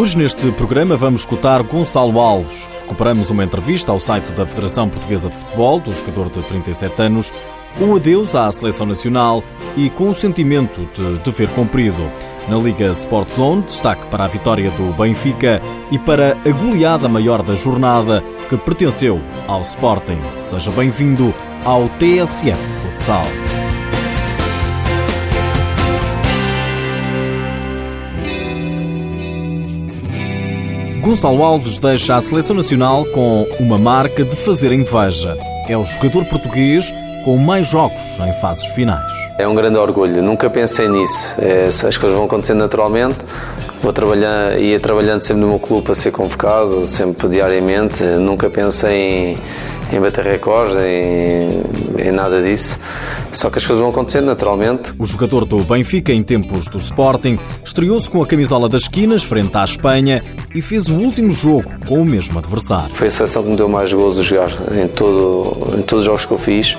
Hoje, neste programa, vamos escutar Gonçalo Alves. Recuperamos uma entrevista ao site da Federação Portuguesa de Futebol, do jogador de 37 anos, com adeus à seleção nacional e com o sentimento de dever cumprido. Na Liga Sport Zone, destaque para a vitória do Benfica e para a goleada maior da jornada que pertenceu ao Sporting. Seja bem-vindo ao TSF Futsal. Gonçalo Alves deixa a seleção nacional com uma marca de fazer inveja. É o jogador português com mais jogos em fases finais. É um grande orgulho, nunca pensei nisso. É, as coisas vão acontecendo naturalmente. Vou trabalhar, ia trabalhando sempre no meu clube para ser convocado, sempre diariamente. Nunca pensei em, em bater recordes, em, em nada disso. Só que as coisas vão acontecendo naturalmente. O jogador do Benfica, em tempos do Sporting, estreou-se com a camisola das esquinas frente à Espanha e fez o último jogo com o mesmo adversário. Foi a seleção que me deu mais gozo de jogar em, todo, em todos os jogos que eu fiz.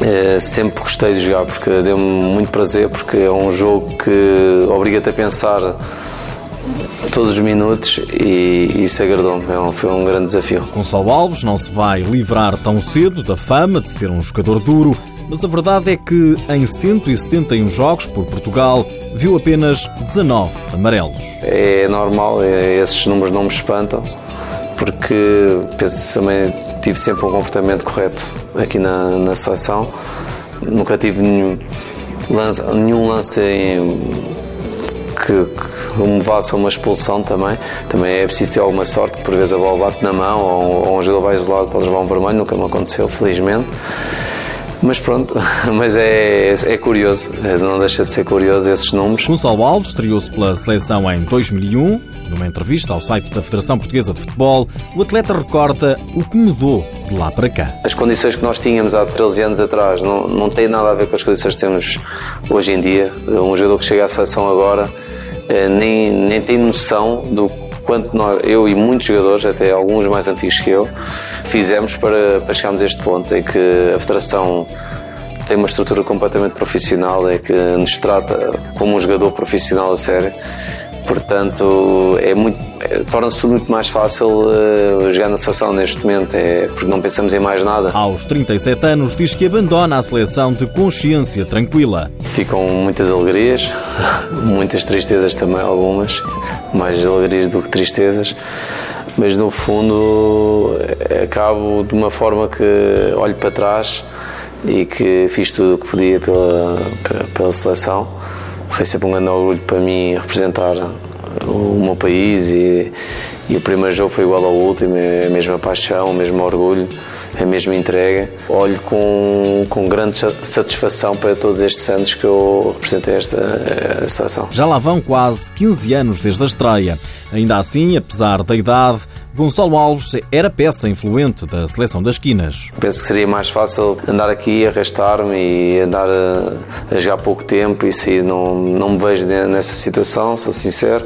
É, sempre gostei de jogar porque deu-me muito prazer, porque é um jogo que obriga-te a pensar todos os minutos e isso agradou-me. É foi um grande desafio. Gonçalo Alves não se vai livrar tão cedo da fama de ser um jogador duro, mas a verdade é que em 171 jogos por Portugal viu apenas 19 amarelos. É normal, é, esses números não me espantam, porque penso também tive sempre um comportamento correto aqui na, na seleção. Nunca tive nenhum lance, nenhum lance em, que, que me levasse a uma expulsão também. Também é preciso ter alguma sorte, por vezes a bola bate na mão ou, ou um jogador vai isolado para levar um vermelho, nunca me aconteceu, felizmente. Mas pronto, mas é, é curioso, não deixa de ser curioso esses números. Gonçalo Alves estreou-se pela seleção em 2001. Numa entrevista ao site da Federação Portuguesa de Futebol, o atleta recorda o que mudou de lá para cá. As condições que nós tínhamos há 13 anos atrás não, não têm nada a ver com as condições que temos hoje em dia. Um jogador que chega à seleção agora eh, nem, nem tem noção do quanto nós, eu e muitos jogadores, até alguns mais antigos que eu, fizemos para, para chegarmos a este ponto em que a Federação tem uma estrutura completamente profissional, é que nos trata como um jogador profissional a sério. Portanto, é muito, é, torna-se tudo muito mais fácil uh, jogar na seleção neste momento, é, porque não pensamos em mais nada. Aos 37 anos, diz que abandona a seleção de consciência tranquila. Ficam muitas alegrias, muitas tristezas também, algumas, mais alegrias do que tristezas mas no fundo acabo de uma forma que olho para trás e que fiz tudo o que podia pela, pela seleção. Foi sempre um grande orgulho para mim representar o meu país e, e o primeiro jogo foi igual ao último, é a mesma paixão, o mesmo orgulho, a mesma entrega. Olho com, com grande satisfação para todos estes anos que eu representei esta seleção. Já lá vão quase 15 anos desde a estreia. Ainda assim, apesar da idade, Gonçalo Alves era peça influente da seleção das quinas. Penso que seria mais fácil andar aqui, arrastar-me e andar a, a jogar pouco tempo e se não, não me vejo nessa situação, sou sincero.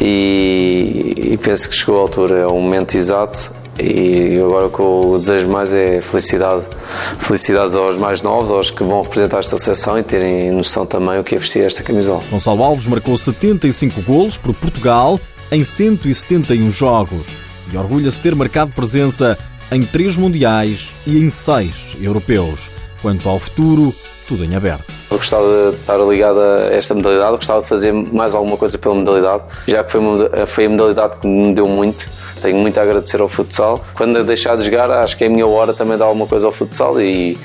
E, e penso que chegou a altura, é o momento exato e agora o que eu desejo mais é felicidade. Felicidades aos mais novos, aos que vão representar esta seleção e terem noção também o que é vestir esta camisola. Gonçalo Alves marcou 75 golos por Portugal em 171 jogos e orgulha-se de ter marcado presença em três mundiais e em seis europeus. Quanto ao futuro, tudo em aberto. Eu gostava de estar ligado a esta modalidade, gostava de fazer mais alguma coisa pela modalidade, já que foi, foi a modalidade que me deu muito. Tenho muito a agradecer ao futsal. Quando deixar de jogar, acho que é a minha hora também de dar alguma coisa ao futsal e,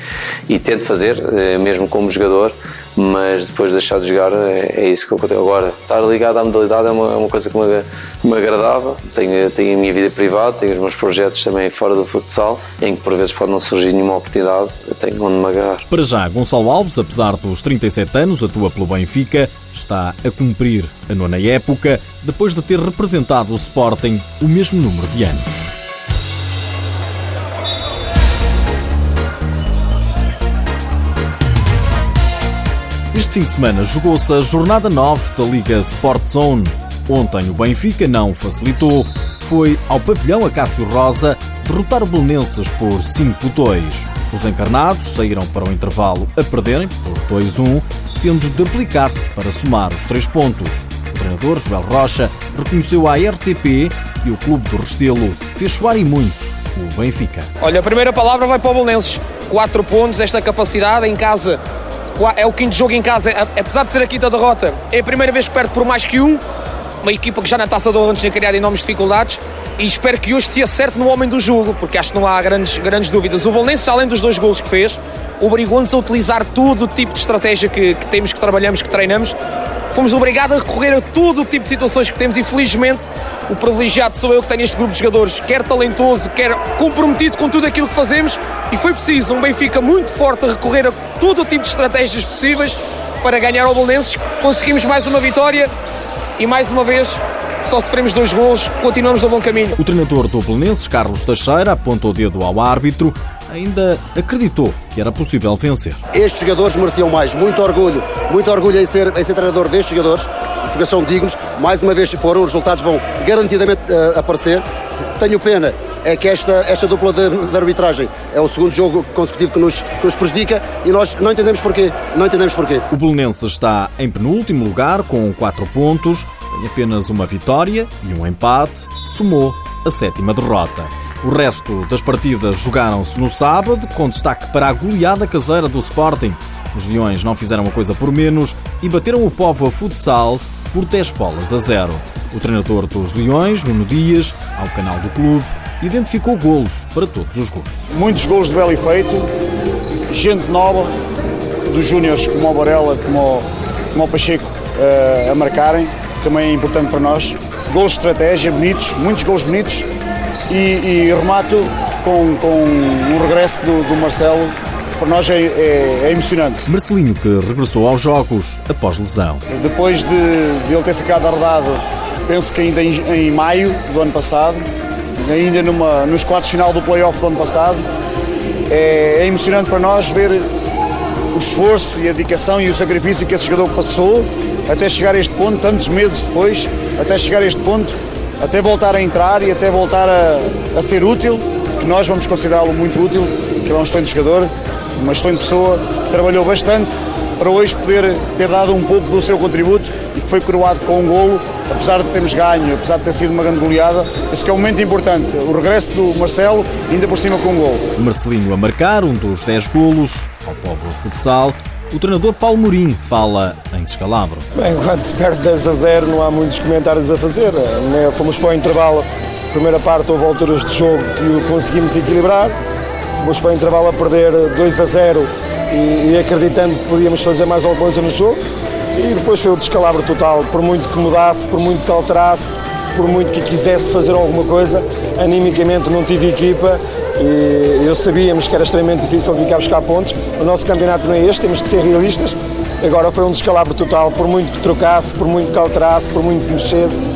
e tento fazer, eh, mesmo como jogador mas depois de deixar de jogar é, é isso que eu tenho agora. Estar ligado à modalidade é uma, é uma coisa que me, me, agradava. Tenho, tenho a minha vida privada, tenho os meus projetos também fora do futsal, em que por vezes pode não surgir nenhuma oportunidade, eu tenho onde me agarrar. Para já, Gonçalo Alves, apesar dos 37 anos, atua pelo Benfica, está a cumprir a nona época, depois de ter representado o Sporting o mesmo número de anos. Este fim de semana jogou-se a jornada 9 da Liga Sport Zone. Ontem o Benfica não facilitou, foi ao pavilhão Acácio Rosa derrotar o Belenenses por 5-2. Os encarnados saíram para o intervalo a perderem por 2-1, tendo de aplicar-se para somar os três pontos. O treinador, Joel Rocha, reconheceu à RTP que o clube do Restelo fez soar e muito o Benfica. Olha, a primeira palavra vai para o Bolonenses. Quatro pontos, esta capacidade em casa. É o quinto jogo em casa, apesar de ser a quinta derrota, é a primeira vez que perde por mais que um. Uma equipa que já na taça honra nos tinha criado enormes dificuldades e espero que hoje se acerte no homem do jogo, porque acho que não há grandes, grandes dúvidas. O Bolonenses, além dos dois golos que fez, obrigou-nos a utilizar todo o tipo de estratégia que, que, temos, que trabalhamos, que treinamos. Fomos obrigados a recorrer a todo o tipo de situações que temos e felizmente o privilegiado sou eu que tenho este grupo de jogadores, quer talentoso, quer comprometido com tudo aquilo que fazemos e foi preciso um Benfica muito forte a recorrer a todo o tipo de estratégias possíveis para ganhar ao Bolonenses. Conseguimos mais uma vitória e mais uma vez só sofremos dois gols, continuamos no bom caminho. O treinador do Belenenses, Carlos Teixeira, apontou o dedo ao árbitro, ainda acreditou que era possível vencer. Estes jogadores mereciam mais, muito orgulho, muito orgulho em ser, em ser treinador destes jogadores, porque são dignos, mais uma vez foram, os resultados vão garantidamente uh, aparecer. Tenho pena é que esta, esta dupla de, de, arbitragem é o segundo jogo consecutivo que nos, que nos prejudica e nós não entendemos porquê. Não entendemos porquê. O Belenenses está em penúltimo lugar com 4 pontos, tem apenas uma vitória e um empate, somou a sétima derrota. O resto das partidas jogaram-se no sábado, com destaque para a goleada caseira do Sporting. Os Leões não fizeram a coisa por menos e bateram o Povo a futsal por 10 bolas a 0. O treinador dos Leões, Nuno Dias, ao canal do clube, identificou golos para todos os gostos. Muitos golos de belo efeito, gente nova, dos júniores como o Varela, como o, como o Pacheco uh, a marcarem, também é importante para nós. Golos de estratégia, bonitos, muitos golos bonitos e, e remato com, com um regresso do, do Marcelo para nós é, é, é, emocionante. Marcelinho que regressou aos jogos após lesão. Depois de, de ele ter ficado arredado, penso que ainda em, em maio do ano passado, ainda numa, nos quartos final do playoff do ano passado. É, é, emocionante para nós ver o esforço e a dedicação e o sacrifício que esse jogador passou até chegar a este ponto, tantos meses depois, até chegar a este ponto, até voltar a entrar e até voltar a, a ser útil, que nós vamos considerá-lo muito útil, que é um excelente jogador, uma excelente pessoa, trabalhou bastante para hoje poder ter dado um pouco do seu contributo e que foi coroado com um golo apesar de termos ganho, apesar de ter sido uma grande goleada, esse é um momento importante. O regresso do Marcelo, ainda por cima com um gol. Marcelinho a marcar um dos 10 golos ao povo futsal. O treinador Paulo Mourinho fala em descalabro. Bem, quando se perde 10 a 0 não há muitos comentários a fazer. Fomos para o intervalo, primeira parte houve alturas de jogo que conseguimos equilibrar. Fomos para o intervalo a perder 2 a 0 e, e acreditando que podíamos fazer mais alguma coisa no jogo e depois foi o descalabro total, por muito que mudasse, por muito que alterasse, por muito que quisesse fazer alguma coisa, animicamente não tive equipa e eu sabíamos que era extremamente difícil ficar a buscar pontos. O nosso campeonato não é este, temos que ser realistas. Agora foi um descalabro total, por muito que trocasse, por muito que alterasse, por muito que mexesse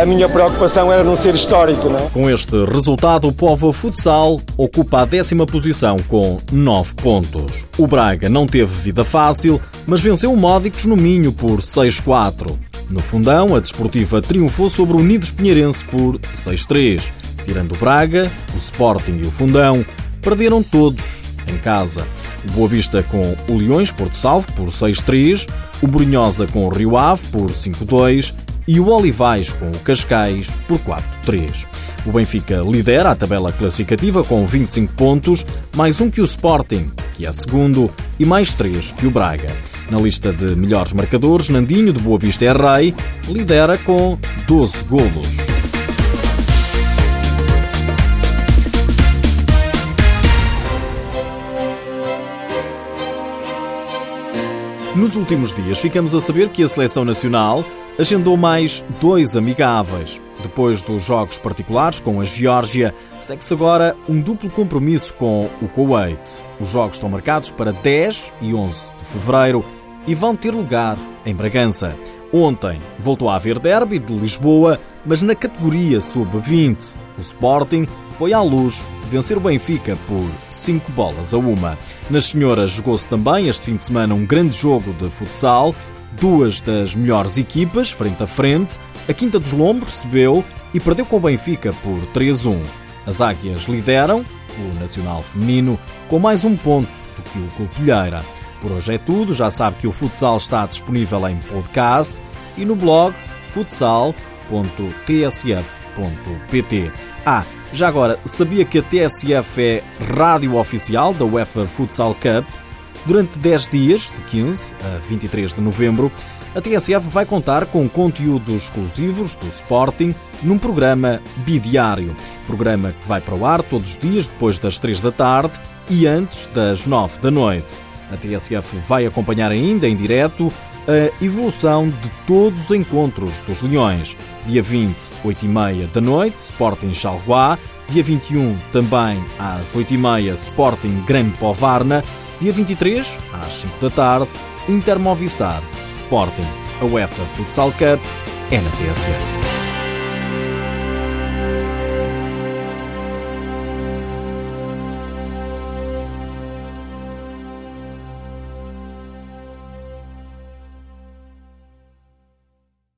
a minha preocupação era não ser histórico. Não é? Com este resultado, o Povo Futsal ocupa a décima posição com 9 pontos. O Braga não teve vida fácil, mas venceu o Módicos no Minho por 6-4. No fundão, a Desportiva triunfou sobre o Unidos Pinheirense por 6-3. Tirando o Braga, o Sporting e o Fundão, perderam todos em casa. O Boa Vista com o Leões Porto Salvo por 6-3, o Brunhosa com o Rio Ave por 5-2 e o Olivais com o Cascais por 4-3. O Benfica lidera a tabela classificativa com 25 pontos, mais um que o Sporting, que é segundo, e mais três que o Braga. Na lista de melhores marcadores, Nandinho de Boa Vista é rei, lidera com 12 golos. Nos últimos dias ficamos a saber que a Seleção Nacional agendou mais dois amigáveis. Depois dos jogos particulares com a Geórgia, segue-se agora um duplo compromisso com o Kuwait. Os jogos estão marcados para 10 e 11 de fevereiro e vão ter lugar em Bragança. Ontem voltou a haver derby de Lisboa, mas na categoria sub-20. O Sporting foi à luz vencer o Benfica por 5 bolas a uma. Nas senhoras jogou-se também este fim de semana um grande jogo de futsal, duas das melhores equipas, frente a frente. A Quinta dos Lombos recebeu e perdeu com o Benfica por 3-1. As Águias lideram, o Nacional Feminino, com mais um ponto do que o Colpilheira. Por hoje é tudo, já sabe que o futsal está disponível em podcast e no blog Ah, já agora, sabia que a TSF é rádio oficial da UEFA Futsal Cup? Durante 10 dias, de 15 a 23 de novembro, a TSF vai contar com conteúdos exclusivos do Sporting num programa bidiário. Programa que vai para o ar todos os dias depois das 3 da tarde e antes das 9 da noite. A TSF vai acompanhar ainda em direto a evolução de todos os encontros dos Leões. Dia 20, 8 e meia da noite, Sporting Charleroi. Dia 21, também às 8 e meia, Sporting Grande Povarna. Dia 23, às 5 da tarde, Inter Movistar Sporting. A UEFA Futsal Cup é na TSF.